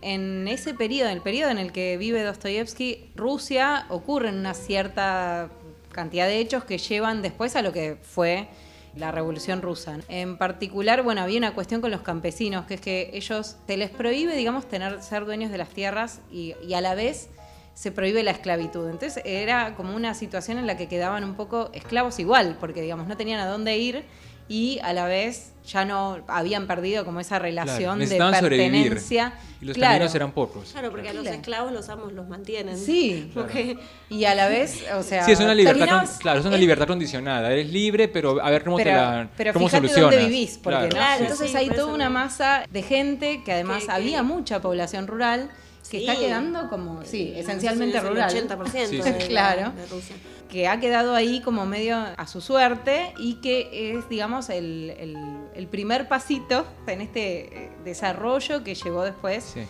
En ese periodo, en el periodo en el que vive Dostoyevsky, Rusia ocurren una cierta cantidad de hechos que llevan después a lo que fue la Revolución Rusa. En particular, bueno, había una cuestión con los campesinos, que es que ellos se les prohíbe, digamos, tener ser dueños de las tierras y, y a la vez se prohíbe la esclavitud. Entonces era como una situación en la que quedaban un poco esclavos igual, porque digamos no tenían a dónde ir y a la vez ya no habían perdido como esa relación de necesitaban sobrevivir. pertenencia. Y los Claro. caminos eran pocos. Claro, porque a los Claro. esclavos los amos los mantienen. Sí, Porque y a la vez, o sea, Sí, es una libertad, con- claro, es una libertad condicionada. Eres libre, pero a ver cómo pero, te la pero cómo fíjate solucionas. dónde vivís, porque Claro, ¿no? Claro, sí. Entonces sí, hay toda una masa de gente que además Que- que- había mucha población rural que Sí. está quedando como, sí, esencialmente es el rural. 80% Sí, de, Claro. de Rusia. que ha quedado ahí como medio a su suerte y que es, digamos, el, el- el primer pasito en este eh, desarrollo que llevó después Sí.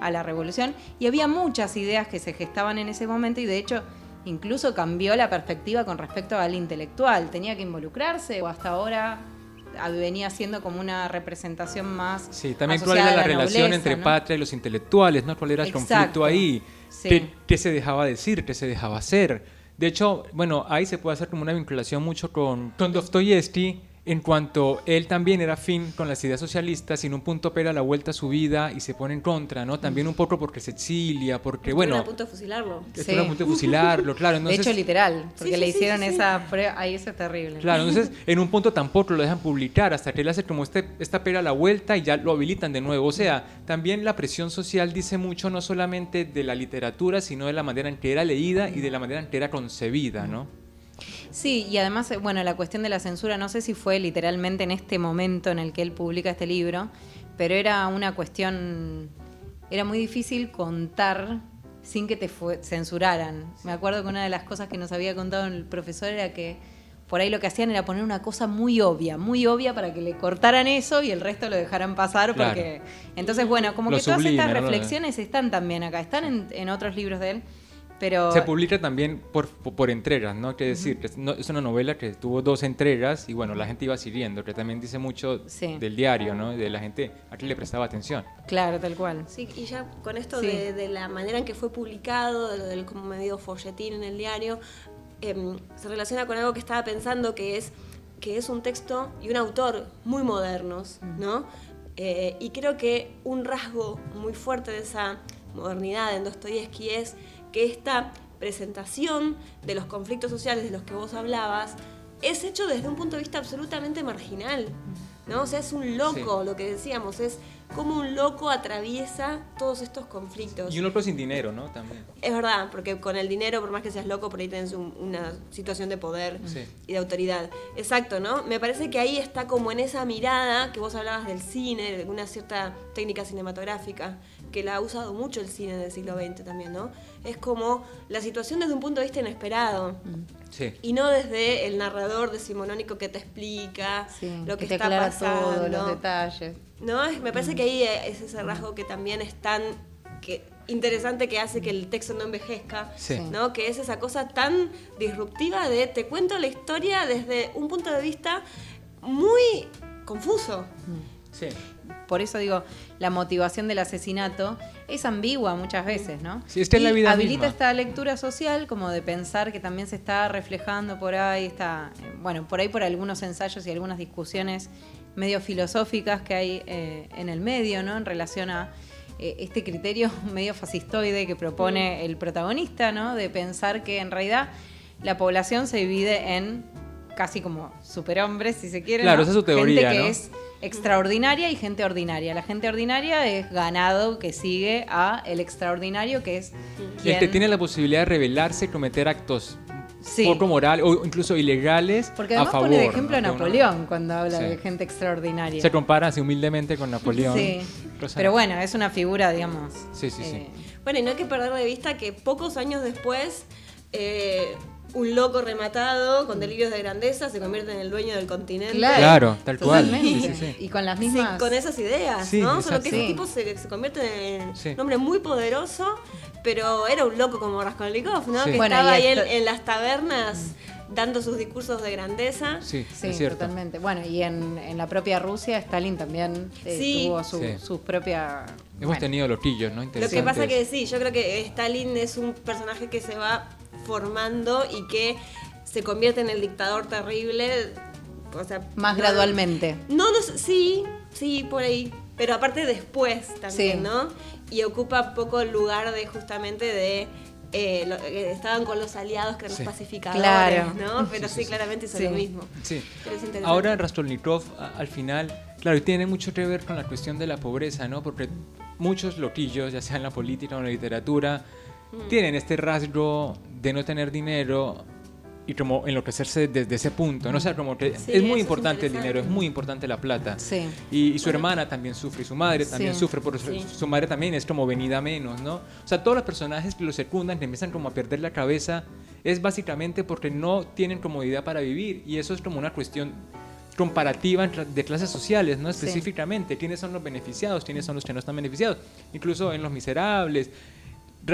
a la revolución. Y había muchas ideas que se gestaban en ese momento y de hecho incluso cambió la perspectiva con respecto al intelectual. Tenía que involucrarse o hasta ahora ah, venía siendo como una representación más... Sí, también cuál era la a relación nobleza, entre ¿no? patria y los intelectuales, ¿no? ¿Cuál era el Exacto. conflicto ahí? Sí. ¿Qué, qué se dejaba decir? ¿Qué se dejaba hacer? De hecho, bueno, ahí se puede hacer como una vinculación mucho con, con Dostoyevsky en cuanto él también era fin con las ideas socialistas y en un punto pega la vuelta a su vida y se pone en contra, ¿no? También un poco porque se exilia, porque, Estuvieron bueno, a punto de fusilarlo. estuvo a punto de fusilarlo, claro. De Entonces, hecho, literal, porque Sí, le sí, sí, hicieron sí, sí. esa prueba. Ahí eso es terrible. Claro, entonces en un punto tampoco lo dejan publicar hasta que él hace como este, esta pega la vuelta y ya lo habilitan de nuevo. O sea, también la presión social dice mucho no solamente de la literatura, sino de la manera en que era leída y de la manera en que era concebida, ¿no? Sí, y además, eh, bueno, la cuestión de la censura, no sé si fue literalmente en este momento en el que él publica este libro, pero era una cuestión, era muy difícil contar sin que te censuraran. Me acuerdo que una de las cosas que nos había contado el profesor era que por ahí lo que hacían era poner una cosa muy obvia, muy obvia para que le cortaran eso y el resto lo dejaran pasar porque... Entonces, bueno, como que todas estas reflexiones están también acá, están en, en otros libros de él. Se publica también por, por entregas, ¿no? Quiere decir, es una novela que tuvo dos entregas y bueno, la gente iba siguiendo, que también dice mucho del diario, ¿no? De la gente a quien le prestaba atención. Claro, tal cual. Sí, y ya con esto de, la manera en que fue publicado, de lo del como medio folletín en el diario, em, se relaciona con algo que estaba pensando que es que es un texto y un autor muy modernos, ¿no? Eh, y creo que un rasgo muy fuerte de esa modernidad en Dostoyevsky es que esta presentación de los conflictos sociales de los que vos hablabas es hecho desde un punto de vista absolutamente marginal. ¿no? O sea, es un loco, lo que decíamos, es como un loco atraviesa todos estos conflictos. Y un loco sin dinero, ¿no? También. Es verdad, porque con el dinero, por más que seas loco, por ahí tienes una situación de poder y de autoridad. Exacto, ¿no? Me parece que ahí está como en esa mirada que vos hablabas del cine, de una cierta técnica cinematográfica, que la ha usado mucho el cine del siglo XX también, ¿no? Es como la situación desde un punto de vista inesperado. Sí. Y no desde el narrador decimonónico que te explica lo que, está pasando. los detalles. No, me parece que ahí es ese rasgo que también es tan que, interesante que hace que el texto no envejezca, ¿no? Que es esa cosa tan disruptiva de te cuento la historia desde un punto de vista muy confuso. Sí por eso digo, la motivación del asesinato es ambigua muchas veces, ¿no? Sí, esta es la vida habilita esta lectura social como de pensar que también se está reflejando por ahí, está, bueno, por ahí por algunos ensayos y algunas discusiones medio filosóficas que hay eh, en el medio, ¿no? En relación a eh, este criterio medio fascistoide que propone el protagonista, ¿no? De pensar que en realidad la población se divide en casi como superhombres, si se quiere. Claro, esa es su teoría, Gente que es extraordinaria y gente ordinaria. La gente ordinaria es ganado que sigue a el extraordinario que es el que tiene la posibilidad de rebelarse y cometer actos poco moral o incluso ilegales Porque además pone de ejemplo a Napoleón cuando habla de gente extraordinaria. Se compara así humildemente con Napoleón. Sí. Pero bueno, es una figura, digamos. Sí, sí, sí. Eh, bueno, y no hay que perder de vista que pocos años después eh, un loco rematado con delirios de grandeza se convierte en el dueño del continente. Claro, tal cual. Y con las mismas. con esas ideas, ¿no? Solo que ese tipo se, convierte en un hombre muy poderoso, pero era un loco como Raskolnikov, ¿no? Que estaba ahí en, las tabernas dando sus discursos de grandeza. Sí, sí totalmente. Bueno, y en, la propia Rusia, Stalin también eh, tuvo su, sus propias. Hemos tenido loquillos, ¿no? Lo que pasa que sí, yo creo que Stalin es un personaje que se va formando y que se convierte en el dictador terrible. O sea, más gradualmente. No, no, sí, sí, por ahí. Pero aparte después también, ¿no? Y ocupa poco el lugar de justamente de eh, eh, estaban con los aliados que eran los pacificadores, ¿no? Pero sí, claramente es lo mismo. Sí. Ahora Raskolnikov al final, claro, tiene mucho que ver con la cuestión de la pobreza, ¿no? Porque muchos loquillos, ya sea en la política o en la literatura, mm. tienen este rasgo de no tener dinero y como enloquecerse desde ese punto, ¿no? O como que es muy importante el dinero, es muy importante la plata. Sí. Y, su hermana también sufre, y su madre también sufre, por su, su, madre también es como venida menos, ¿no? O sea, todos los personajes que lo secundan, que empiezan como a perder la cabeza, es básicamente porque no tienen comodidad para vivir y eso es como una cuestión comparativa de clases sociales, ¿no? Específicamente, quiénes son los beneficiados, quiénes son los que no están beneficiados, incluso en los miserables,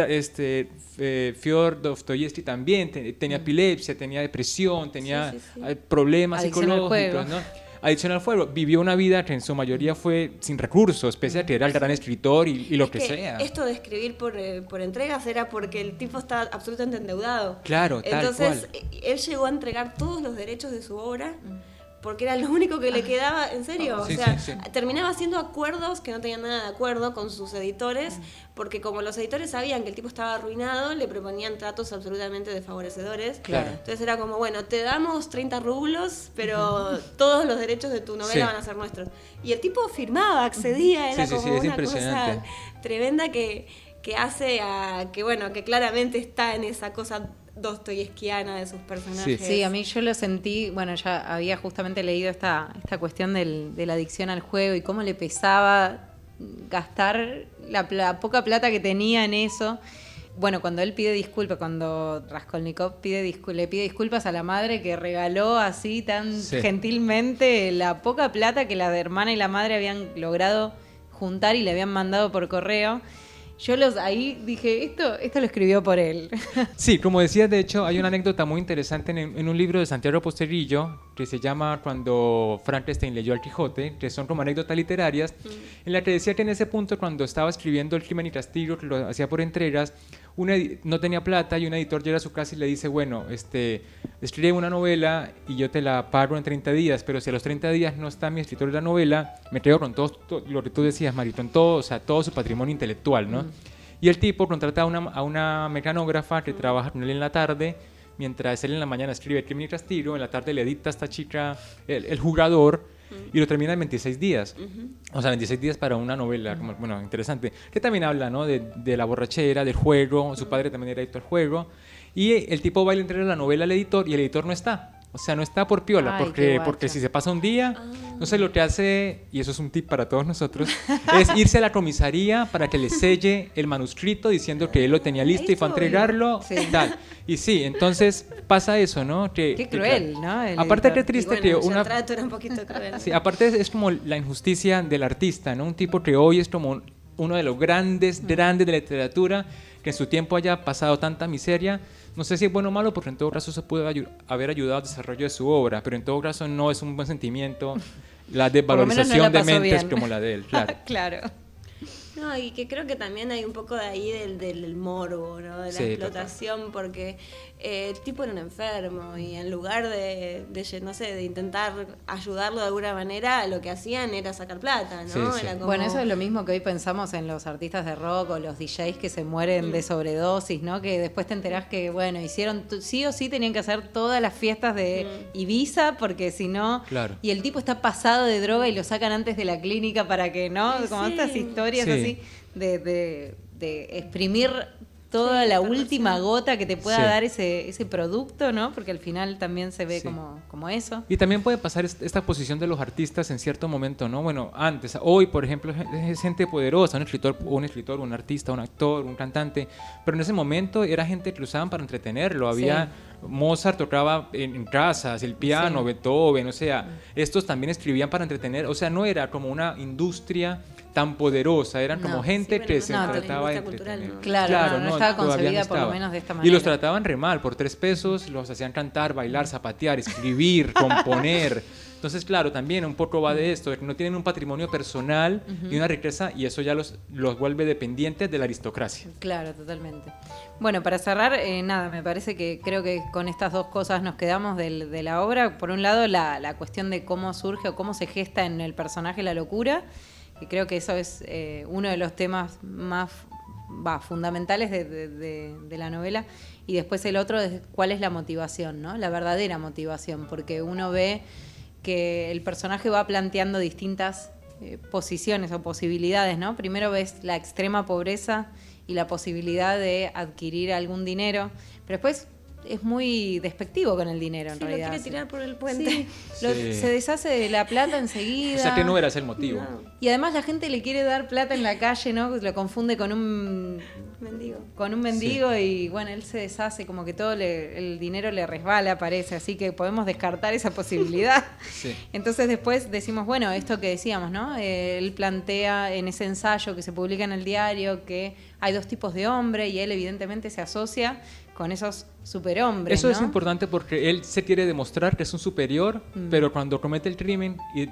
este, eh, Fyodor Dostoyevsky también tenía mm. epilepsia, tenía depresión, tenía eh, problemas psicológicos, ¿no? Adicción al fuego. Vivió una vida que en su mayoría fue sin recursos, pese a que era el gran escritor y, lo que, sea. Esto de escribir por, eh, por, entregas era porque el tipo estaba absolutamente endeudado. Claro, tal Entonces, él llegó a entregar todos los derechos de su obra. Mm porque era lo único que le quedaba, en serio, o sea, terminaba haciendo acuerdos que no tenían nada de acuerdo con sus editores, porque como los editores sabían que el tipo estaba arruinado, le proponían tratos absolutamente desfavorecedores. Claro. Entonces era como, bueno, te damos 30 rublos, pero todos los derechos de tu novela van a ser nuestros. Y el tipo firmaba, accedía, era como una cosa tremenda que, que hace a que, bueno, que claramente está en esa cosa dostoyevskiana de sus personajes. Sí. a mí yo lo sentí, bueno, ya había justamente leído esta, esta cuestión del, de la adicción al juego y cómo le pesaba gastar la, poca plata que tenía en eso. bueno, cuando él pide disculpas, cuando Raskolnikov pide le pide disculpas a la madre que regaló así tan gentilmente la poca plata que la hermana y la madre habían logrado juntar y le habían mandado por correo. Yo los ahí dije, esto, esto lo escribió por él. Sí, como decías, de hecho, hay una anécdota muy interesante en, un libro de Santiago Posterillo que se llama Cuando Frankenstein leyó al Quijote, que son como anécdotas literarias, mm. en la que decía que en ese punto, cuando estaba escribiendo El crimen y castigo, que lo hacía por entregas, no tenía plata y un editor llega a su casa y le dice, bueno, este, escribe una novela y yo te la pago en 30 días, pero si a los 30 días no está mi escritor de la novela, me quedo con todo, lo que tú decías, Marito, en todo, o sea, todo su patrimonio intelectual, ¿no? Y el tipo contrata a una, a una mecanógrafa que trabaja con él en la tarde, mientras él en la mañana escribe Crimen y Castigo, en la tarde le edita a esta chica, el jugador, y lo termina en 26 días. O sea, 26 días para una novela, bueno, interesante. Que también habla, ¿no? De, de, la borrachera, del juego, su padre también era editor del juego. Y el tipo va a entregar la novela al editor y el editor no está. O sea, no está por piola, porque, porque si se pasa un día, no sé, lo que hace, y eso es un tip para todos nosotros, es irse a la comisaría para que le selle el manuscrito diciendo que él lo tenía listo y fue a entregarlo. Sí. Tal. Y sí, entonces pasa eso, ¿no? Que, Qué cruel, ¿no? aparte, qué triste que una... trato era un poquito cruel. Sí, aparte es como la injusticia del artista, ¿no? Un tipo que hoy es como uno de los grandes, grandes de la literatura, que en su tiempo haya pasado tanta miseria no sé si es bueno o malo, porque en todo caso se puede haber ayudado al desarrollo de su obra, pero en todo caso no es un buen sentimiento la desvalorización de mentes como la de él. Claro. claro. No, y que creo que también hay un poco de ahí del, del morbo, ¿no? De la explotación, porque eh, el tipo era un enfermo y en lugar de, no sé, de intentar ayudarlo de alguna manera, lo que hacían era sacar plata, ¿no? Bueno, eso es lo mismo que hoy pensamos en los artistas de rock o los DJs que se mueren de mm. sobredosis, ¿no? Que después te enterás que, bueno, hicieron, sí o sí tenían que hacer todas las fiestas de mm. Ibiza, porque si no... Claro. Y el tipo está pasado de droga y lo sacan antes de la clínica para que, ¿no? Como estas historias así de, de, de exprimir toda la última gota que te pueda dar ese, ese producto, ¿no? Porque al final también se ve como, como eso. Y también puede pasar esta posición de los artistas en cierto momento, ¿no? Bueno, antes, hoy, por ejemplo, es gente poderosa, un escritor, un escritor, un artista, un actor, un cantante, pero en ese momento era gente que lo usaban para entretenerlo, había... Mozart tocaba en, casas, el piano, Beethoven, o sea, estos también escribían para entretener, o sea, no era como una industria tan poderosa, eran como gente que se trataba de... Claro, no, estaba concebida por lo menos de esta manera. Y los trataban re mal, por tres pesos los hacían cantar, bailar, zapatear, escribir, componer. Entonces, claro, también un poco va de esto, de que no tienen un patrimonio personal y una riqueza y eso ya los, los vuelve dependientes de la aristocracia. Claro, totalmente. Bueno, para cerrar, eh, nada, me parece que creo que con estas dos cosas nos quedamos de, la obra. Por un lado, la, la cuestión de cómo surge o cómo se gesta en el personaje la locura y creo que eso es eh, uno de los temas más fundamentales de, la novela. Y después el otro es cuál es la motivación, ¿no? La verdadera motivación, porque uno ve que el personaje va planteando distintas eh, posiciones o posibilidades, ¿no? Primero ves la extrema pobreza y la posibilidad de adquirir algún dinero, pero después es muy despectivo con el dinero, en realidad. Lo quiere tirar por el puente. Se deshace de la plata enseguida. O sea que no era ese el motivo. Y además la gente le quiere dar plata en la calle, ¿no? Lo confunde con un mendigo. Con un mendigo y bueno, él se deshace, como que todo el dinero le resbala, parece. Así que podemos descartar esa posibilidad. Entonces después decimos, bueno, esto que decíamos, ¿no? él plantea en ese ensayo que se publica en el diario que hay dos tipos de hombre y él evidentemente se asocia con esos superhombres. Eso es importante porque él se quiere demostrar que es un superior, mm. pero cuando comete el crimen y,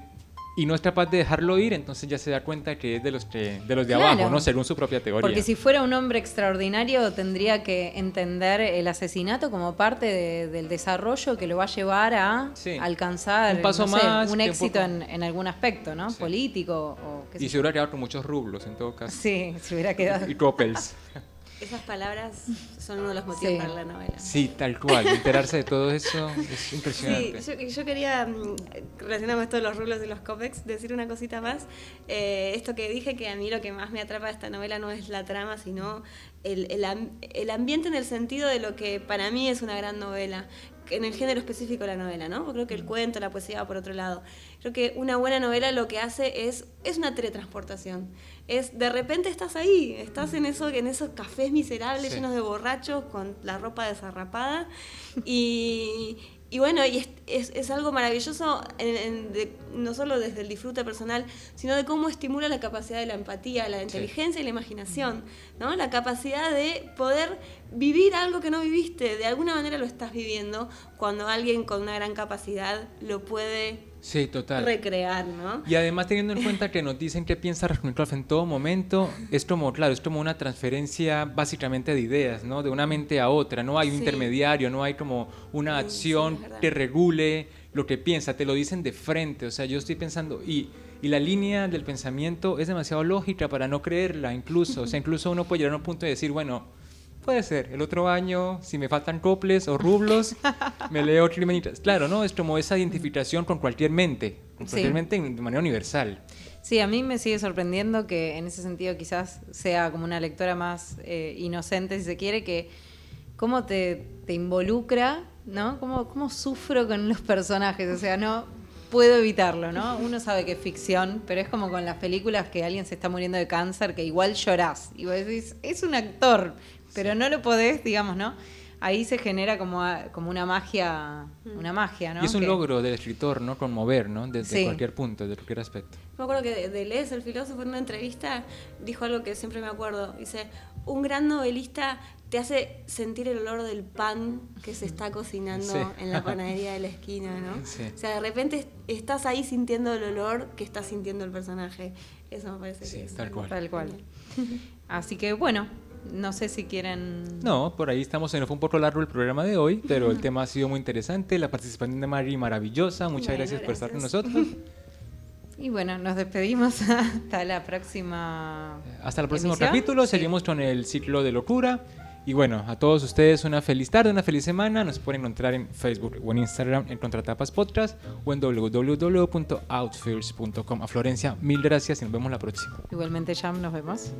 y, no es capaz de dejarlo ir, entonces ya se da cuenta que es de los, de, los de abajo, ¿no? Según su propia teoría. Porque si fuera un hombre extraordinario, tendría que entender el asesinato como parte del desarrollo que lo va a llevar a alcanzar un, paso más, un éxito en, algún aspecto, ¿no? Político o Y se hubiera quedado con muchos rublos en todo caso. Sí, se hubiera quedado. y copels. Esas palabras son uno de los motivos para la novela. Sí, tal cual. Enterarse de todo eso es impresionante. Sí, yo, quería, mm, relacionado con esto de los rulos y los cópex, decir una cosita más. Eh, esto que dije, que a mí lo que más me atrapa de esta novela no es la trama, sino el, el, el ambiente en el sentido de lo que para mí es una gran novela en el género específico de la novela, ¿no? Creo que el cuento, la poesía va por otro lado. Creo que una buena novela lo que hace es, es una teletransportación. Es, de repente estás ahí, estás en, eso, en esos cafés miserables llenos de borrachos con la ropa desarrapada y, y bueno, y es, es, algo maravilloso no solo desde el disfrute personal, sino de cómo estimula la capacidad de la empatía, la inteligencia y la imaginación, ¿no? La capacidad de poder vivir algo que no viviste, de alguna manera lo estás viviendo cuando alguien con una gran capacidad lo puede Sí, total. Recrear, ¿no? Y además teniendo en cuenta que nos dicen que piensa Raskolnikov en todo momento, es como, claro, es como una transferencia básicamente de ideas, ¿no? De una mente a otra, no hay un intermediario, no hay como una acción que regule lo que piensa, te lo dicen de frente, o sea, yo estoy pensando, y, y la línea del pensamiento es demasiado lógica para no creerla, incluso, o sea, incluso uno puede llegar a un punto de decir, bueno, Puede ser. El otro año, si me faltan coples o rublos, me leo Crimenitas. Claro, ¿no? Es como esa identificación con cualquier mente, con cualquier mente de manera universal. Sí, a mí me sigue sorprendiendo que en ese sentido quizás sea como una lectora más eh, inocente, si se quiere, que cómo te, te involucra, ¿no? Cómo, cómo sufro con los personajes, o sea, no puedo evitarlo, ¿no? Uno sabe que es ficción, pero es como con las películas que alguien se está muriendo de cáncer, que igual llorás. Y vos decís, es un actor, pero no lo podés, digamos, ¿no? Ahí se genera como, como una magia, mm. una magia, ¿no? Y es un logro del escritor, ¿no? Conmover, ¿no? Desde cualquier punto, desde cualquier aspecto. Me acuerdo que Deleuze, el filósofo, en una entrevista dijo algo que siempre me acuerdo. Dice, un gran novelista te hace sentir el olor del pan que se está cocinando en la panadería de la esquina, ¿no? O sea, de repente estás ahí sintiendo el olor que está sintiendo el personaje. Eso me parece que es. Tal cual. Tal cual. Así que bueno, no sé si quieren... No, por ahí estamos, fue un poco largo el programa de hoy, pero el tema ha sido muy interesante, la participación de Mari maravillosa, muchas gracias, por estar con nosotros. Y bueno, nos despedimos hasta la próxima. Hasta el próximo capítulo. Seguimos con el ciclo de locura. Y bueno, a todos ustedes una feliz tarde, una feliz semana. Nos pueden encontrar en Facebook o en Instagram en Contratapas Podcast o en www.outfields.com. A Florencia, mil gracias y nos vemos la próxima. Igualmente, Jam, nos vemos.